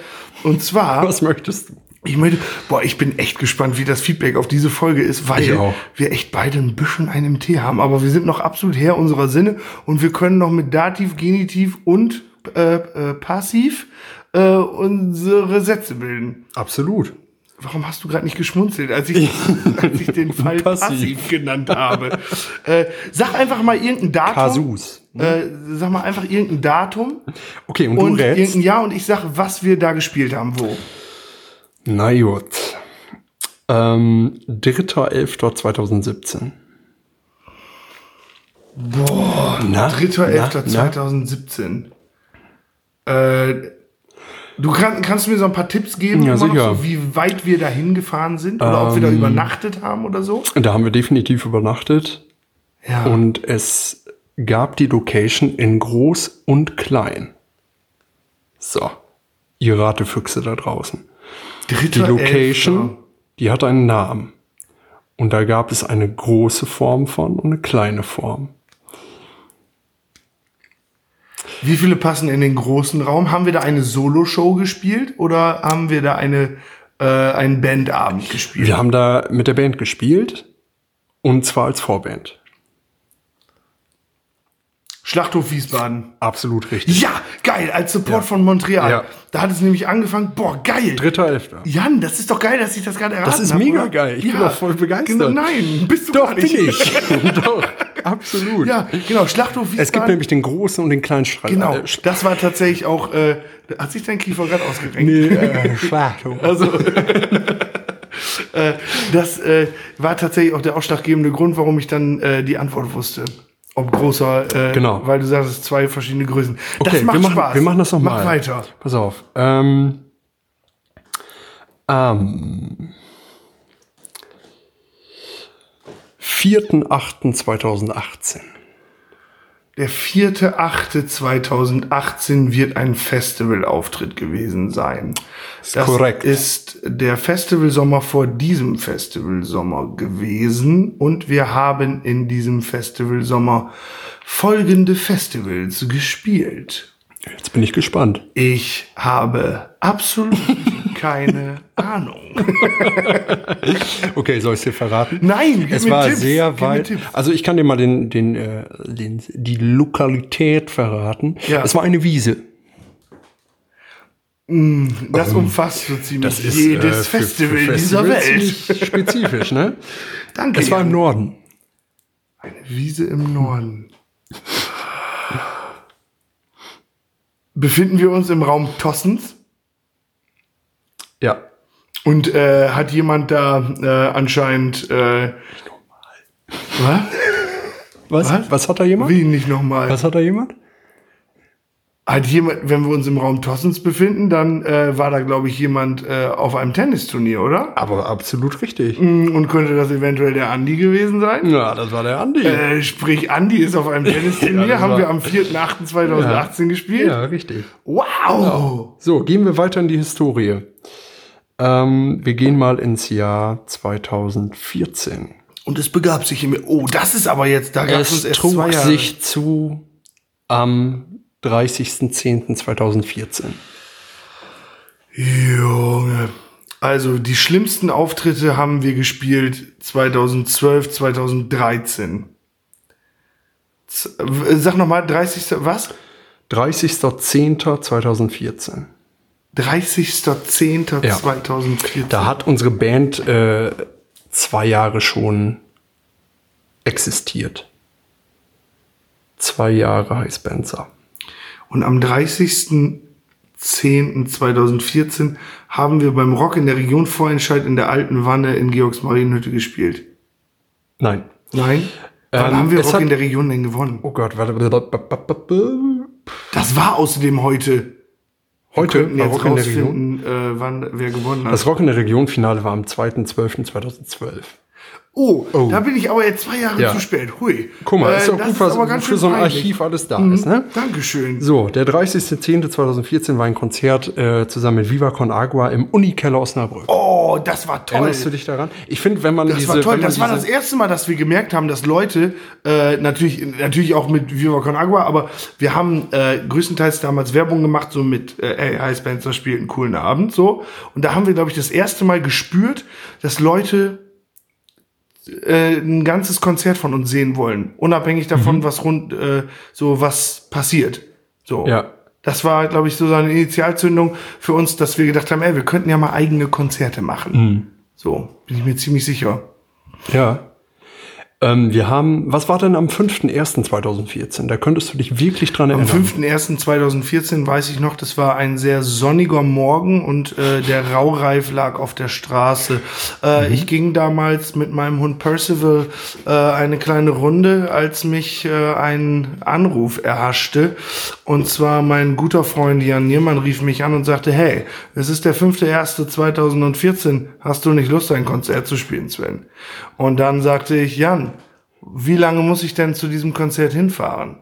und zwar, Was möchtest du? ich möchte, boah, ich bin echt gespannt, wie das Feedback auf diese Folge ist, weil Ich wir echt beide ein bisschen einen Tee haben, aber wir sind noch absolut Herr unserer Sinne und wir können noch mit Dativ, Genitiv und äh, äh, Passiv äh, unsere Sätze bilden. Absolut. Warum hast du gerade nicht geschmunzelt, als ich, <laughs> als ich den Fall Passiv. passiv, genannt habe? äh, sag einfach mal irgendein Datum. Kasus. Äh, sag mal einfach irgendein Datum Okay, und, und du rätst? irgendein Jahr und ich sag, was wir da gespielt haben, wo. Na gut. Ähm, 3.11.2017. Boah. Na, 3.11.2017. Äh, du kann, kannst du mir so ein paar Tipps geben, Ja, so, wie weit wir da hingefahren sind oder ob wir da übernachtet haben oder so? Da haben wir definitiv übernachtet. Ja. Und es gab die Location in groß und klein. So. Ihr Ratefüchse da draußen. Die 3.11.. Location, die hat einen Namen. Und da gab es eine große Form von und eine kleine Form. Wie viele passen in den großen Raum? Haben wir da eine Solo-Show gespielt oder haben wir da eine, äh, einen Bandabend gespielt? Wir haben da mit der Band gespielt. Und zwar als Vorband. Schlachthof Wiesbaden. Absolut richtig. Ja, geil, als Support Ja. von Montreal. Ja. Da hat es nämlich angefangen, boah, geil. Dritter Elfter. Jan, das ist doch geil, dass ich das gerade erraten Das ist hab, mega oder? geil. Ich bin doch voll begeistert. Genau, nein, bist du Doch, gar bin nicht. ich. <laughs> Doch, <laughs> absolut. Ja, genau, Schlachthof Wiesbaden. Es gibt nämlich den großen und den kleinen Strahl. Genau, Äh, das war tatsächlich auch, äh, hat sich dein Kiefer gerade ausgerenkt? nee, äh, <laughs> Schlachthof. Also, <laughs> äh, das äh, war tatsächlich auch der ausschlaggebende Grund, warum ich dann äh, die Antwort wusste. Ob großer, äh, Genau. weil du sagst, zwei verschiedene Größen. das Okay, macht wir machen, Spaß. wir machen das nochmal. Mach weiter. Pass auf. Ähm, am 4.8.2018. Der 4.8.2018 wird ein Festivalauftritt gewesen sein. Das korrekt. ist der Festivalsommer vor diesem Festivalsommer gewesen und wir haben in diesem Festivalsommer folgende Festivals gespielt. Jetzt bin ich gespannt. Ich habe absolut keine Ahnung. <laughs> Okay, soll ich es dir verraten? Nein, es war Tipps, sehr weit. Also ich kann dir mal den, den, äh, den, die Lokalität verraten. Ja. Es war eine Wiese. Das umfasst so ziemlich äh, jedes für- Festival für dieser Festivals Welt. Spezifisch, ne? <laughs> Danke. Es war im. Norden. Eine Wiese im Norden. Befinden wir uns im Raum Tossens? Ja. Und äh, hat jemand da äh, anscheinend. Äh, was? Was? Was? Was hat da jemand? Wie nicht nochmal? Was hat da jemand? Hat jemand, wenn wir uns im Raum Tossens befinden, dann äh, war da, glaube ich, jemand äh, auf einem Tennisturnier, oder? Aber absolut richtig. Und könnte das eventuell der Andi gewesen sein? Ja, das war der Andi. Äh, sprich, Andi ist auf einem <laughs> Tennisturnier, das haben wir am 4.8.2018 gespielt. ja, richtig. Wow! So, gehen wir weiter in die Historie. Ähm, wir gehen mal ins Jahr 2014. Und es begab sich im. Oh, das ist aber jetzt, da gab es trug sich zu am 30.10.2014. Junge. Also die schlimmsten Auftritte haben wir gespielt 2012, 2013. Z sag nochmal, 30. was? 30.10.2014. 30.10.2014. Da hat unsere Band äh, zwei Jahre schon existiert. Zwei Jahre heißt Spencer. Und am 30.10.2014 haben wir beim Rock in der Region Vorentscheid in der alten Wanne in Georgs Marienhütte gespielt. Nein. Nein? Wann Ähm, haben wir Rock hat- in der Region denn gewonnen? Oh Gott, warte. Das war außerdem heute. Heute jetzt Rock in der Region. äh, wann wer gewonnen hat. Das Rock in der Region Finale war am 2.12.2012. Oh, da bin ich aber jetzt zwei Jahre Ja. zu spät. Hui. Guck mal, Äh, ist doch das gut, was für schön so ein peinlich. Archiv alles da Mhm. ist, ne? Dankeschön. So, der 30.10.2014 war ein Konzert äh, zusammen mit Viva Con Agua im Unikeller Osnabrück. Oh, das war toll. Erinnerst du dich daran? Ich finde, wenn man Das diese, war toll. Das war das erste Mal, dass wir gemerkt haben, dass Leute äh, natürlich natürlich auch mit Viva Con Agua, aber wir haben äh, größtenteils damals Werbung gemacht, so mit äh, ey, Hi Spencer spielt einen coolen Abend, so. Und da haben wir, glaube ich, das erste Mal gespürt, dass Leute äh, ein ganzes Konzert von uns sehen wollen, unabhängig davon, Mhm. was rund äh, so was passiert. So. Ja. Das war, glaube ich, so eine Initialzündung für uns, dass wir gedacht haben, ey, wir könnten ja mal eigene Konzerte machen. Mhm. So, bin ich mir ziemlich sicher. ja. Ähm, wir haben, was war denn am 5.1.2014? Da könntest du dich wirklich dran Am erinnern. 5.1.2014 weiß ich noch, das war ein sehr sonniger Morgen und äh, der Raureif lag auf der Straße. Äh, Mhm. Ich ging damals mit meinem Hund Percival äh, eine kleine Runde, als mich äh, ein Anruf erhaschte. Und zwar mein guter Freund Jan Niermann rief mich an und sagte, hey, es ist der 5.1.2014, hast du nicht Lust, ein Konzert zu spielen, Sven? Und dann sagte ich, Jan, wie lange muss ich denn zu diesem Konzert hinfahren?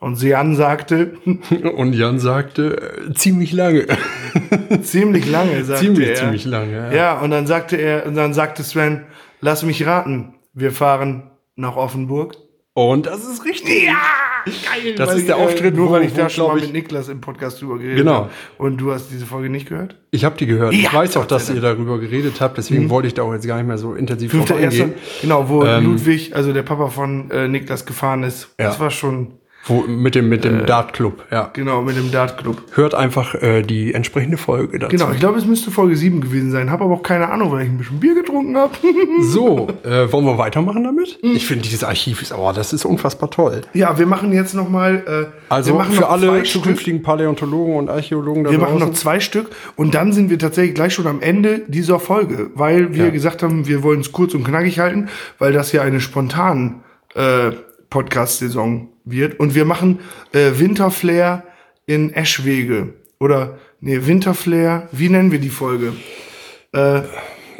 Und Sian sagte, <laughs> Und Jan sagte, äh, ziemlich lange. <laughs> ziemlich lange, sagte ziemlich, er. ziemlich lange. Ja. Ja, und dann sagte er, und dann sagte Sven, lass mich raten, wir fahren nach Offenburg. Und das ist richtig. Ja, Geil! Das ist der ich, Auftritt, nur wo- weil ich da schon mal ich- mit Niklas im Podcast drüber geredet Genau. habe. Und du hast diese Folge nicht gehört? Ich habe die gehört. Ja, ich weiß auch, dass ihr darüber geredet habt, deswegen wollte ich da auch jetzt gar nicht mehr so intensiv drauf eingehen. genau, wo Ähm, Ludwig, also der Papa von äh, Niklas gefahren ist. Ja. Das war schon, Wo, mit dem, mit dem Dart-Club, ja. genau, mit dem Dartclub. Hört einfach äh, die entsprechende Folge dazu. Genau, ich glaube, es müsste Folge 7 gewesen sein. Habe aber auch keine Ahnung, weil ich ein bisschen Bier getrunken habe. <laughs> So, äh, wollen wir weitermachen damit? Mhm. Ich finde, dieses Archiv ist, oh, das ist unfassbar toll. ja, wir machen jetzt noch mal. Äh, Also machen für alle zwei Stück. zukünftigen Paläontologen und Archäologen da Wir machen draußen. noch zwei Stück und dann sind wir tatsächlich gleich schon am Ende dieser Folge, weil wir Ja. gesagt haben, wir wollen es kurz und knackig halten, weil das ja eine spontan äh, Podcast-Saison wird. Und wir machen äh, Winterflair in Eschwege. Oder, nee, Winterflair, wie nennen wir die Folge?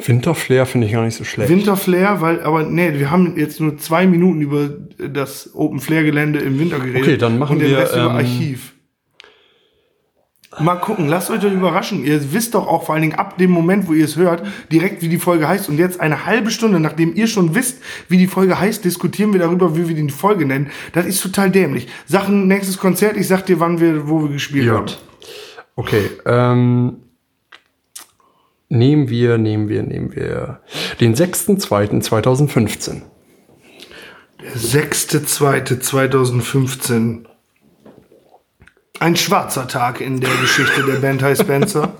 Winterflair finde ich gar nicht so schlecht. Winterflair, weil, aber nee, wir haben jetzt nur zwei Minuten über das Open Flair Gelände im Winter geredet. Okay, dann machen und den wir, Rest über ähm, Archiv. Mal gucken, lasst euch doch überraschen. Ihr wisst doch auch vor allen Dingen ab dem Moment, wo ihr es hört, direkt wie die Folge heißt. Und jetzt eine halbe Stunde, nachdem ihr schon wisst, wie die Folge heißt, diskutieren wir darüber, wie wir die Folge nennen. Das ist total dämlich. Sachen, nächstes Konzert, ich sag dir, wann wir, wo wir gespielt haben. Gut. Okay, ähm, nehmen wir, nehmen wir, nehmen wir den 6.2.2015. 6.2.2015. Ein schwarzer Tag in der Geschichte der Band High Spencer.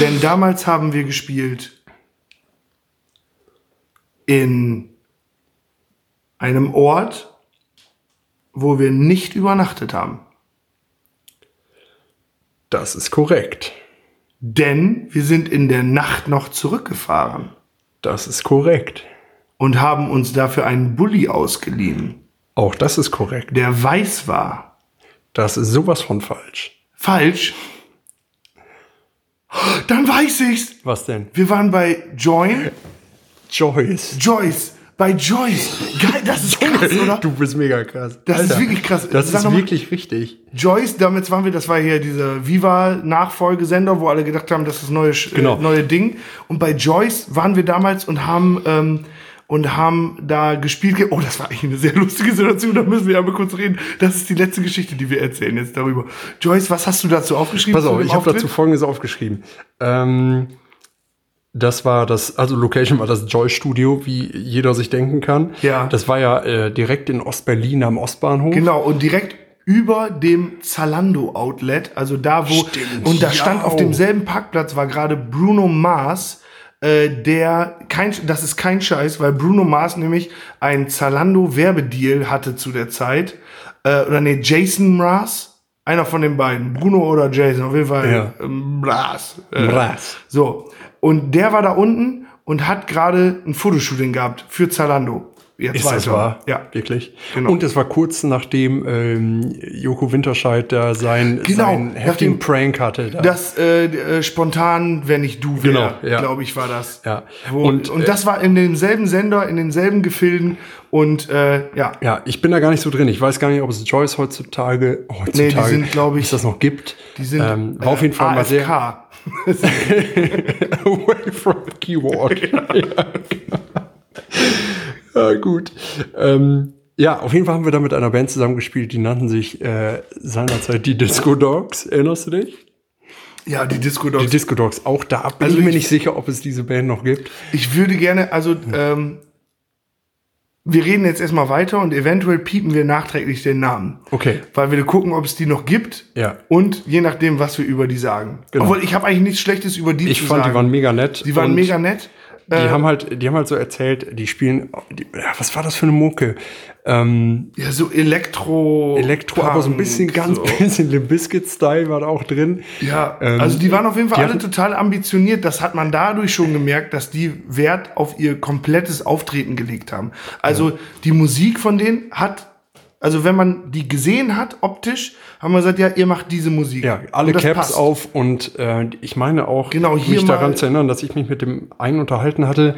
Denn damals haben wir gespielt in einem Ort, wo wir nicht übernachtet haben. Das ist korrekt. Denn wir sind in der Nacht noch zurückgefahren Das ist korrekt. und haben uns dafür einen Bulli ausgeliehen, Auch das ist korrekt. der weiß war. Das ist sowas von falsch. Falsch. Dann weiß ich's. Was denn? Wir waren bei Join. Joyce. Joyce. Bei Joyce. Geil, das ist krass, <laughs> oder? Du bist mega krass. Das ist wirklich krass. Das Sag ist mal. wirklich richtig. Joyce, damit waren wir, das war hier dieser Viva-Nachfolgesender, wo alle gedacht haben, das ist das neue, Genau. äh, neue Ding. Und bei Joyce waren wir damals und haben ähm, und haben da gespielt. Ge- Oh, das war eigentlich eine sehr lustige Situation, da müssen wir aber kurz reden. Das ist die letzte Geschichte, die wir erzählen jetzt darüber. Joyce, was hast du dazu aufgeschrieben? Pass auf, ich habe dazu Folgendes aufgeschrieben. Ähm, das war das, also Location war das Joy Studio, wie jeder sich denken kann. Ja. Das war ja äh, direkt in Ostberlin am Ostbahnhof. Genau, und direkt über dem Zalando Outlet, also da wo Stimmt, und da ja. stand auf demselben Parkplatz war gerade Bruno Mars, äh, der kein das ist kein Scheiß, weil Bruno Mars nämlich ein Zalando Werbedeal hatte zu der Zeit äh, oder nee, Jason Mraz, einer von den beiden, Bruno oder Jason, auf jeden Fall Ja. ähm, Mraz. Äh. So, und der war da unten und hat gerade ein Fotoshooting gehabt für Zalando. Jetzt Ist das wahr? Ja. Wirklich? Genau. Und es war kurz nachdem ähm, Joko Winterscheid da sein, Genau, sein heftigen Prank hatte. Da. Das äh, äh, spontan, wenn ich du wäre, Genau, ja. glaube ich, war das. Ja. Wo, Und, und, äh, das war in demselben Sender, in denselben Gefilden und äh, ja. ja, ich bin da gar nicht so drin. Ich weiß gar nicht, ob es Joyce heutzutage, heutzutage sind, glaub ich, das noch gibt. Die sind ähm, war auf jeden Fall mal sehr AFK. <laughs> away from the keyword. <laughs> <laughs> ja, genau. Ja, gut. Ähm, ja, auf jeden Fall haben wir da mit einer Band zusammengespielt, die nannten sich äh, seinerzeit die Disco Dogs. Erinnerst du dich? Ja, die Disco Dogs. Die Disco Dogs. Auch da bin Also ich mir ich- nicht sicher, ob es diese Band noch gibt. ich würde gerne, also ähm, wir reden jetzt erstmal weiter und eventuell piepen wir nachträglich den Namen. Okay. Weil wir gucken, ob es die noch gibt. Ja. Und je nachdem, was wir über die sagen. Genau. Obwohl, ich habe eigentlich nichts Schlechtes über die Ich zu fand, sagen. die waren mega nett. die waren mega nett. Die haben halt, die haben halt so erzählt, die spielen, die, ja, was war das für eine Mucke? Ähm, Ja, so Elektro. Elektro, aber so ein bisschen, ganz so. <laughs> bisschen Limp Bizkit-Style war da auch drin. Ja, Ähm, also die waren auf jeden Fall alle hatten- total ambitioniert. Das hat man dadurch schon gemerkt, dass die Wert auf ihr komplettes Auftreten gelegt haben. Also die Musik von denen hat, also wenn man die gesehen hat optisch, haben wir gesagt, ja, ihr macht diese Musik. Ja, alle Caps passt. auf und äh, ich meine auch, Genau, mich daran zu erinnern, dass ich mich mit dem einen unterhalten hatte,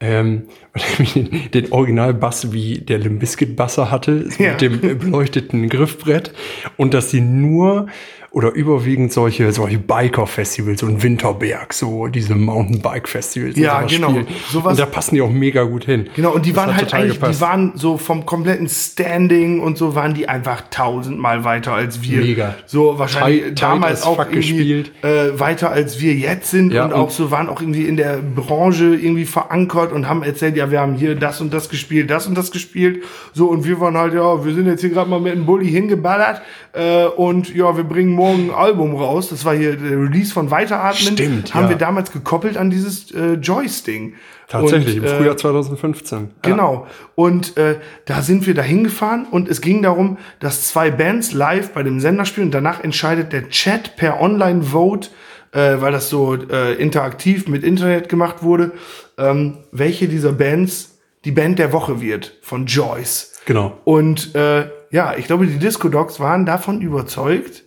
ähm, <laughs> weil den, den Original-Bass wie der Limbiskit-Basser hatte, Ja. mit dem äh, beleuchteten Griffbrett und dass sie nur oder überwiegend solche, solche Biker-Festivals, so ein Winterberg, so diese Mountainbike-Festivals. und Ja, genau. Sowas- und da passen die auch mega gut hin. Genau, und die Das waren halt eigentlich, die gepasst. waren so vom kompletten Standing und so waren die einfach tausendmal weiter als wir. Mega. So wahrscheinlich Tight- tight damals as auch gespielt. äh, weiter als wir jetzt sind Ja, und, und- auch so waren auch irgendwie in der Branche irgendwie verankert und haben erzählt, ja, wir haben hier das und das gespielt, das und das gespielt. So, und wir waren halt, ja, wir sind jetzt hier gerade mal mit einem Bulli hingeballert äh, und ja, wir bringen morgen ein Album raus. Das war hier der Release von Weiteratmen. Stimmt, Haben ja. wir damals gekoppelt an dieses äh, Joyce-Ding. Tatsächlich, Und, im äh, Frühjahr 2015. Ja. Genau. Und äh, da sind wir da hingefahren und es ging darum, dass zwei Bands live bei dem Sender spielen und danach entscheidet der Chat per Online-Vote, äh, weil das so äh, interaktiv mit Internet gemacht wurde, ähm, welche dieser Bands die Band der Woche wird von Joyce. Genau. Und äh, ja, ich glaube, die Disco Dogs waren davon überzeugt,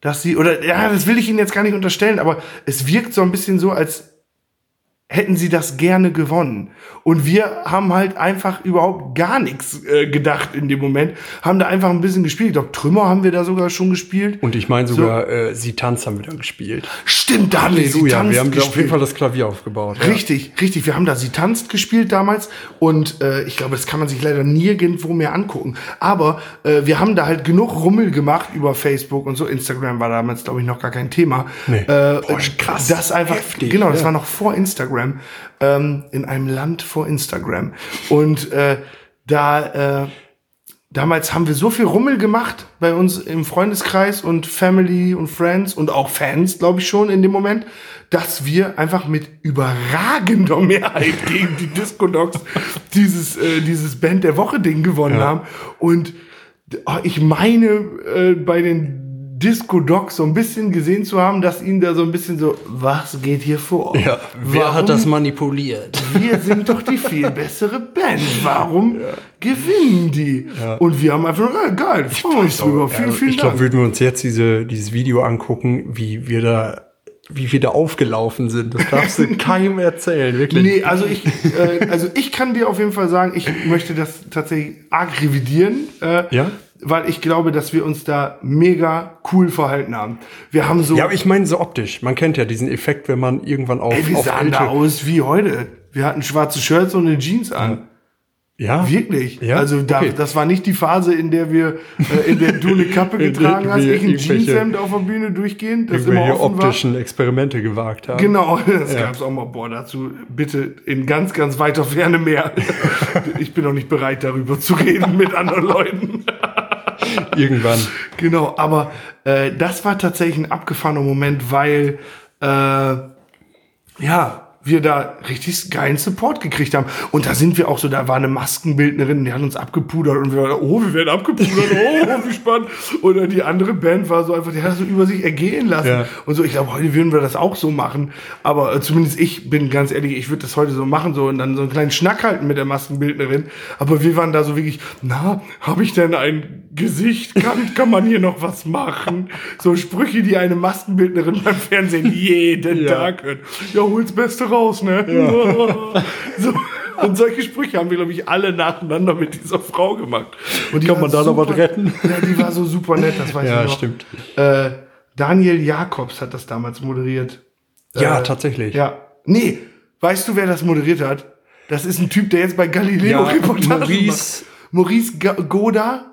dass sie, oder ja, das will ich Ihnen jetzt gar nicht unterstellen, aber es wirkt so ein bisschen so, als hätten sie das gerne gewonnen. Und wir haben halt einfach überhaupt gar nichts äh, gedacht in dem Moment, haben da einfach ein bisschen gespielt. Ich glaube, Trümmer haben wir da sogar schon gespielt. Und ich meine sogar, äh, Sie tanzt haben wir dann gespielt. Stimmt, da haben wir sie tanzt wir haben da auf jeden gespielt. Fall das Klavier aufgebaut. ja. Richtig, richtig. Wir haben da Sie tanzt gespielt damals und äh, ich glaube, das kann man sich leider nirgendwo mehr angucken. Aber äh, wir haben da halt genug Rummel gemacht über Facebook und so. Instagram war damals, glaube ich, noch gar kein Thema. Nee. Äh, Boah, krass. Das einfach, Heftig, genau, das ja. war noch vor Instagram. Ähm, in einem Land vor Instagram. Und äh, da äh, damals haben wir so viel Rummel gemacht bei uns im Freundeskreis und Family und Friends und auch Fans, glaube ich schon in dem Moment, dass wir einfach mit überragender Mehrheit <laughs> gegen die Disco Dogs dieses, äh, dieses Band der Woche Ding gewonnen Ja. haben. Und oh, ich meine, äh, bei den Disco Dogs so ein bisschen gesehen zu haben, dass ihnen da so ein bisschen so, was geht hier vor? Ja, wer Warum hat das manipuliert? wir sind doch die viel <laughs> bessere Band. Warum gewinnen die? Und wir haben einfach ja, geil, freuen uns drüber. Vielen, Also, vielen ich glaube, Dank. würden wir uns jetzt diese, dieses Video angucken, wie wir da, wie wir da aufgelaufen sind. Das darfst du <laughs> keinem erzählen, wirklich. Nee, also ich, äh, also ich kann dir auf jeden Fall sagen, ich möchte das tatsächlich arg revidieren. Äh, Ja? Weil ich glaube, dass wir uns da mega cool verhalten haben. Wir haben so, Ja, aber ich meine so optisch. Man kennt ja diesen Effekt, wenn man irgendwann auf, ey, wir auf sahen da ältere- aus wie heute. Wir hatten schwarze Shirts und eine Jeans an. Ja. Wirklich. Ja? Also da, Okay. das war nicht die Phase, in der wir, äh, in der du eine Kappe <laughs> getragen hast, ich ein Jeanshemd auf der Bühne durchgehend, das immer offen war. optischen Experimente gewagt haben. Genau, <laughs> das gab's auch mal. Boah, dazu bitte in ganz, ganz weiter Ferne mehr. <laughs> ich bin noch nicht bereit, darüber zu reden mit anderen Leuten. <laughs> Irgendwann. Genau, aber äh, das war tatsächlich ein abgefahrener Moment, weil äh, ja, wir da richtig geilen Support gekriegt haben. Und da sind wir auch so, da war eine Maskenbildnerin, die hat uns abgepudert und wir waren, oh, wir werden abgepudert, oh, <laughs> wie spannend. Oder die andere Band war so einfach, die hat das so über sich ergehen lassen. Ja. Und so, ich glaube, heute würden wir das auch so machen. Aber äh, zumindest ich bin ganz ehrlich, ich würde das heute so machen, so und dann so einen kleinen Schnack halten mit der Maskenbildnerin. Aber wir waren da so wirklich, na, habe ich denn ein Gesicht? Kann, kann man hier noch was machen? So Sprüche, die eine Maskenbildnerin beim Fernsehen jeden Ja. Tag hört. Ja, hol's Beste raus, ne? <laughs> so. Und solche Sprüche haben wir, glaube ich, alle nacheinander mit dieser Frau gemacht. Und die Kann man da noch was retten? Ja, die war so super nett, das weiß Ja, ich noch. stimmt. Äh, Daniel Jakobs hat das damals moderiert. Ja, Äh, tatsächlich. Ja. Nee, weißt du, wer das moderiert hat? Das ist ein Typ, der jetzt bei Galileo Ja, Reportagen Maurice-. Maurice Gauda,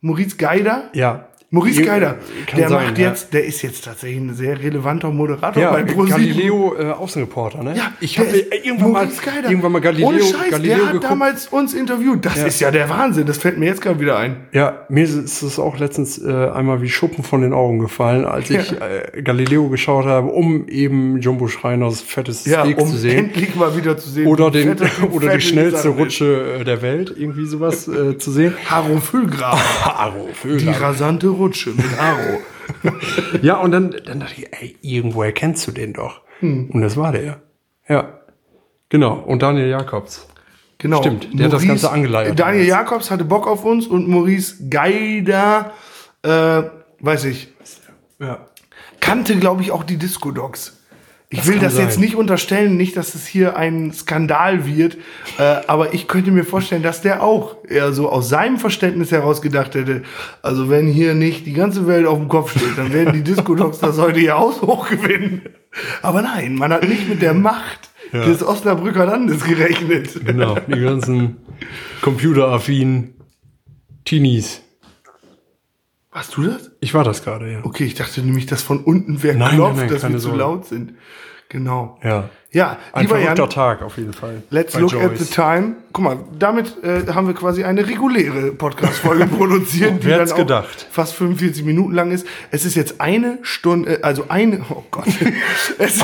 Maurice Geider. Ja. Maurice Geider, der sein, macht ja. jetzt, der ist jetzt tatsächlich ein sehr relevanter Moderator Ja, bei ProSieben. Galileo äh, Außenreporter, ne? Ja, ich habe irgendwann mal, Geider. irgendwann mal Galileo, Ohne Scheiß, Galileo der hat geguckt. damals uns interviewt. Das Ja. ist ja der Wahnsinn. Das fällt mir jetzt gerade wieder ein. Ja, mir ist es auch letztens äh, einmal wie Schuppen von den Augen gefallen, als ich äh, Galileo geschaut habe, um eben Jumbo Schreiners fettes Ja, Steak um zu sehen. endlich mal wieder zu sehen. Oder, den, <laughs> oder die schnellste. Rutsche äh, der Welt, irgendwie sowas äh, zu sehen. Haro Füllgraben. <laughs> Haro, Die Vögel. rasante Rutsche mit Haro. <laughs> Ja, und dann, dann dachte ich, ey, irgendwoher kennst du den doch. Hm. Und das war der. Ja. Genau. Und Daniel Jakobs. Genau. Stimmt, der hat das Ganze angeleiert. Daniel Jakobs hatte Bock auf uns und Maurice Geider, äh, weiß ich, Ja. kannte, glaube ich, auch die Disco-Dogs. Ich Das will das jetzt sein. nicht unterstellen, nicht, dass es hier ein Skandal wird, äh, aber ich könnte mir vorstellen, dass der auch eher so aus seinem Verständnis heraus gedacht hätte, also wenn hier nicht die ganze Welt auf dem Kopf steht, dann werden die <laughs> Disco-Dogs das heute hier Haus hochgewinnen. Aber nein, man hat nicht mit der Macht des Osnabrücker Landes gerechnet. Genau. Die ganzen computeraffinen Teenies. Warst du das? Ich war das gerade, ja. Okay, ich dachte nämlich, dass von unten wer Nein, klopft, nein, nein, dass wir keine zu Sorge. laut sind. Genau. Ja. Ja, Ein verrückter Jan, Tag auf jeden Fall. let's look at Joyce. the time. Guck mal, damit äh, haben wir quasi eine reguläre Podcast-Folge <laughs> produziert, die dann auch gedacht? fast 45 Minuten lang ist. Es ist jetzt eine Stunde, äh, also eine, oh Gott. <laughs> es,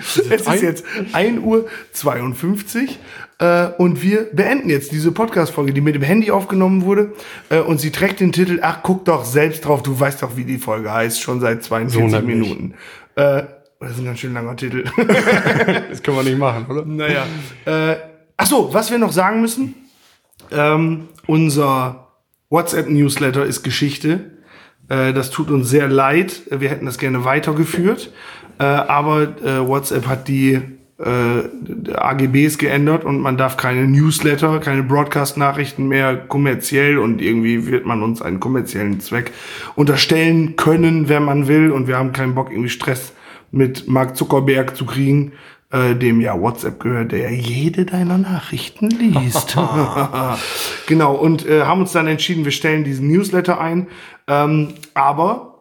es ist ein- jetzt 1 Uhr 52 äh, und wir beenden jetzt diese Podcast-Folge, die mit dem Handy aufgenommen wurde äh, und sie trägt den Titel, ach, guck doch selbst drauf, du weißt doch, wie die Folge heißt, schon seit 42 So. Minuten. Äh, das ist ein ganz schön langer Titel. <laughs> Das können wir nicht machen, oder? Naja. Äh, ach so, was wir noch sagen müssen. Ähm, unser WhatsApp-Newsletter ist Geschichte. Äh, das tut uns sehr leid. Wir hätten das gerne weitergeführt. Äh, aber äh, WhatsApp hat die äh, AGBs geändert und man darf keine Newsletter, keine Broadcast-Nachrichten mehr kommerziell und irgendwie wird man uns einen kommerziellen Zweck unterstellen können, wenn man will. Und wir haben keinen Bock, irgendwie Stress mit Mark Zuckerberg zu kriegen, äh, dem ja WhatsApp gehört, der ja jede deiner Nachrichten liest. <laughs> genau, und äh, haben uns dann entschieden, wir stellen diesen Newsletter ein. Ähm, aber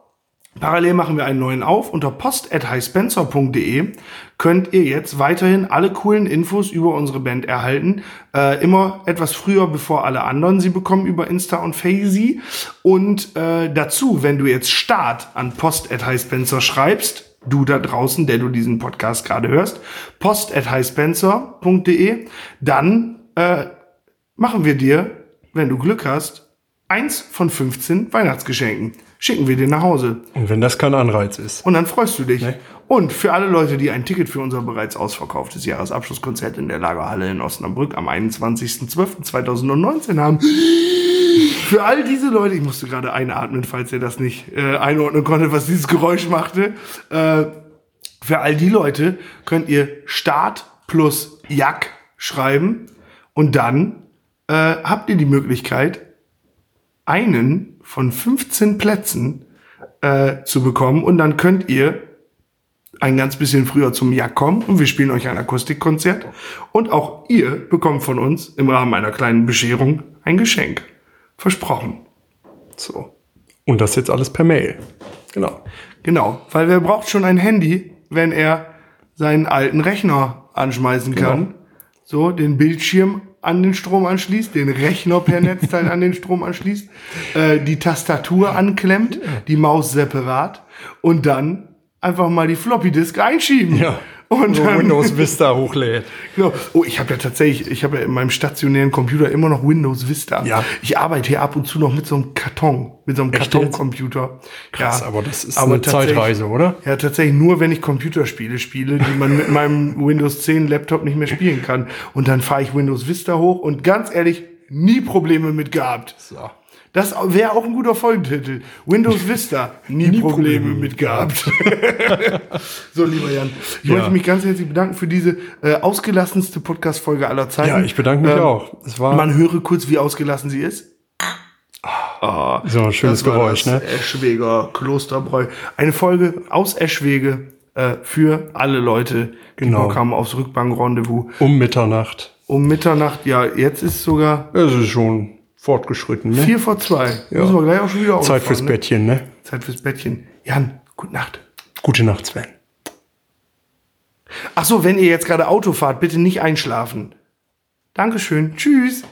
Parallel machen wir einen neuen auf. Unter post.highspencer.de könnt ihr jetzt weiterhin alle coolen Infos über unsere Band erhalten. Äh, immer etwas früher, bevor alle anderen sie bekommen über Insta und Fazy. Und äh, dazu, wenn du jetzt Start an post.highspencer schreibst, du da draußen, der du diesen Podcast gerade hörst, post.highspencer.de, dann äh, machen wir dir, wenn du Glück hast, eins von 15 Weihnachtsgeschenken. Schicken wir dir nach Hause. Und wenn das kein Anreiz ist. Und dann freust du dich. Nee. Und für alle Leute, die ein Ticket für unser bereits ausverkauftes Jahresabschlusskonzert in der Lagerhalle in Osnabrück am 21.12.2019 haben, <gasps> für all diese Leute, ich musste gerade einatmen, falls ihr das nicht äh, einordnen konntet, was dieses Geräusch machte, äh, für all die Leute könnt ihr Start plus Jack schreiben und dann äh, habt ihr die Möglichkeit, einen von 15 Plätzen äh, zu bekommen und dann könnt ihr ein ganz bisschen früher zum Jack kommen und wir spielen euch ein Akustikkonzert. Und auch ihr bekommt von uns im Rahmen einer kleinen Bescherung ein Geschenk. Versprochen. So. Und das jetzt alles per Mail. Genau. Genau, weil wer braucht schon ein Handy, wenn er seinen alten Rechner anschmeißen kann? So, den Bildschirm an den Strom anschließt, den Rechner per Netzteil an den Strom anschließt, äh, die Tastatur anklemmt, die Maus separat und dann einfach mal die Floppy Disk einschieben. Ja. Und dann, Windows Vista hochlädt. <laughs> Genau. Oh, ich habe ja tatsächlich, ich habe ja in meinem stationären Computer immer noch Windows Vista. Ja. Ich arbeite hier ab und zu noch mit so einem Karton, mit so einem Echt Kartoncomputer. Krass, aber das ist eine tatsächlich- Zeitreise, oder? Ja, tatsächlich nur, wenn ich Computerspiele spiele, die man mit meinem Windows 10 Laptop nicht mehr spielen kann. Und dann fahre ich Windows Vista hoch und ganz ehrlich, nie Probleme mit gehabt. So. Das wäre auch ein guter Folgentitel. Windows Vista, <laughs> nie, Nie Probleme, Probleme mit gehabt. <laughs> so, lieber Jan, ich Ja. möchte mich ganz herzlich bedanken für diese äh, ausgelassenste Podcast-Folge aller Zeiten. Ja, ich bedanke mich Ähm, auch. Es war Man höre kurz, wie ausgelassen sie ist. so ein schönes Das Geräusch, das ne? Eschweger Klosterbräu. Eine Folge aus Eschwege äh, für alle Leute, die Genau. Bock haben aufs Rückbank-Rendezvous. Um Mitternacht. Um Mitternacht, ja, jetzt ist sogar Es ist schon fortgeschritten, ne? vier vor zwei. Müssen wir gleich auch schon wieder Zeit fürs ne? Bettchen, ne? Zeit fürs Bettchen. Jan, gute Nacht. Gute Nacht, Sven. Ach so, wenn ihr jetzt gerade Auto fahrt, bitte nicht einschlafen. Dankeschön. Tschüss.